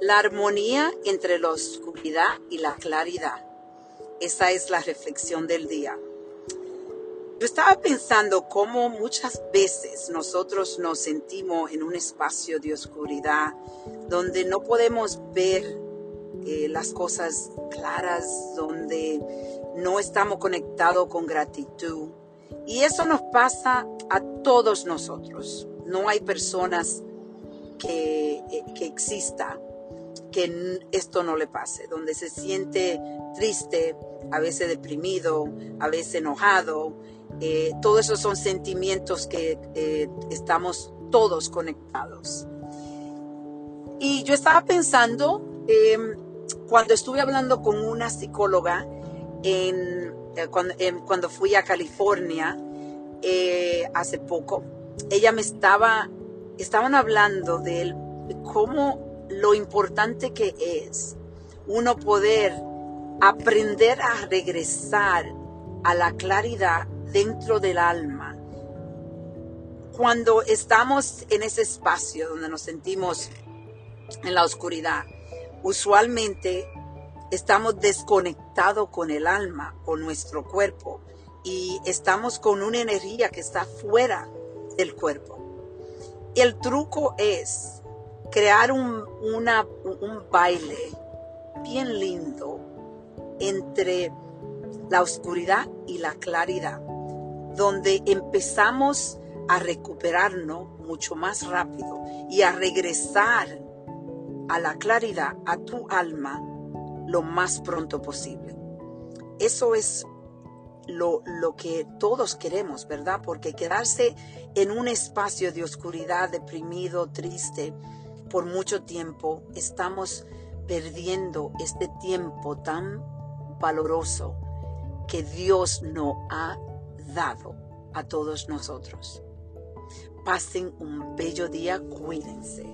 La armonía entre la oscuridad y la claridad. Esa es la reflexión del día. Yo estaba pensando cómo muchas veces nosotros nos sentimos en un espacio de oscuridad donde no podemos ver eh, las cosas claras, donde no estamos conectados con gratitud. Y eso nos pasa a todos nosotros. No hay personas que, eh, que exista que esto no le pase, donde se siente triste, a veces deprimido, a veces enojado. Eh, todos esos son sentimientos que eh, estamos todos conectados. Y yo estaba pensando, em, cuando estuve hablando con una psicóloga eh, cuando, em, cuando, fui a California hace poco, ella me estaba, estaban hablando de cómo lo importante que es uno poder aprender a regresar a la claridad dentro del alma. Cuando estamos en ese espacio donde nos sentimos en la oscuridad, usualmente estamos desconectados con el alma, con nuestro cuerpo, y estamos con una energía que está fuera del cuerpo. El truco es crear un, un baile bien lindo entre la oscuridad y la claridad, donde empezamos a recuperarnos mucho más rápido y a regresar a la claridad, a tu alma, lo más pronto posible. Eso es lo, lo, que todos queremos, ¿verdad? Porque quedarse en un espacio de oscuridad, deprimido, triste, por mucho tiempo estamos perdiendo este tiempo tan valoroso que Dios nos ha dado a todos nosotros. Pasen un bello día, cuídense.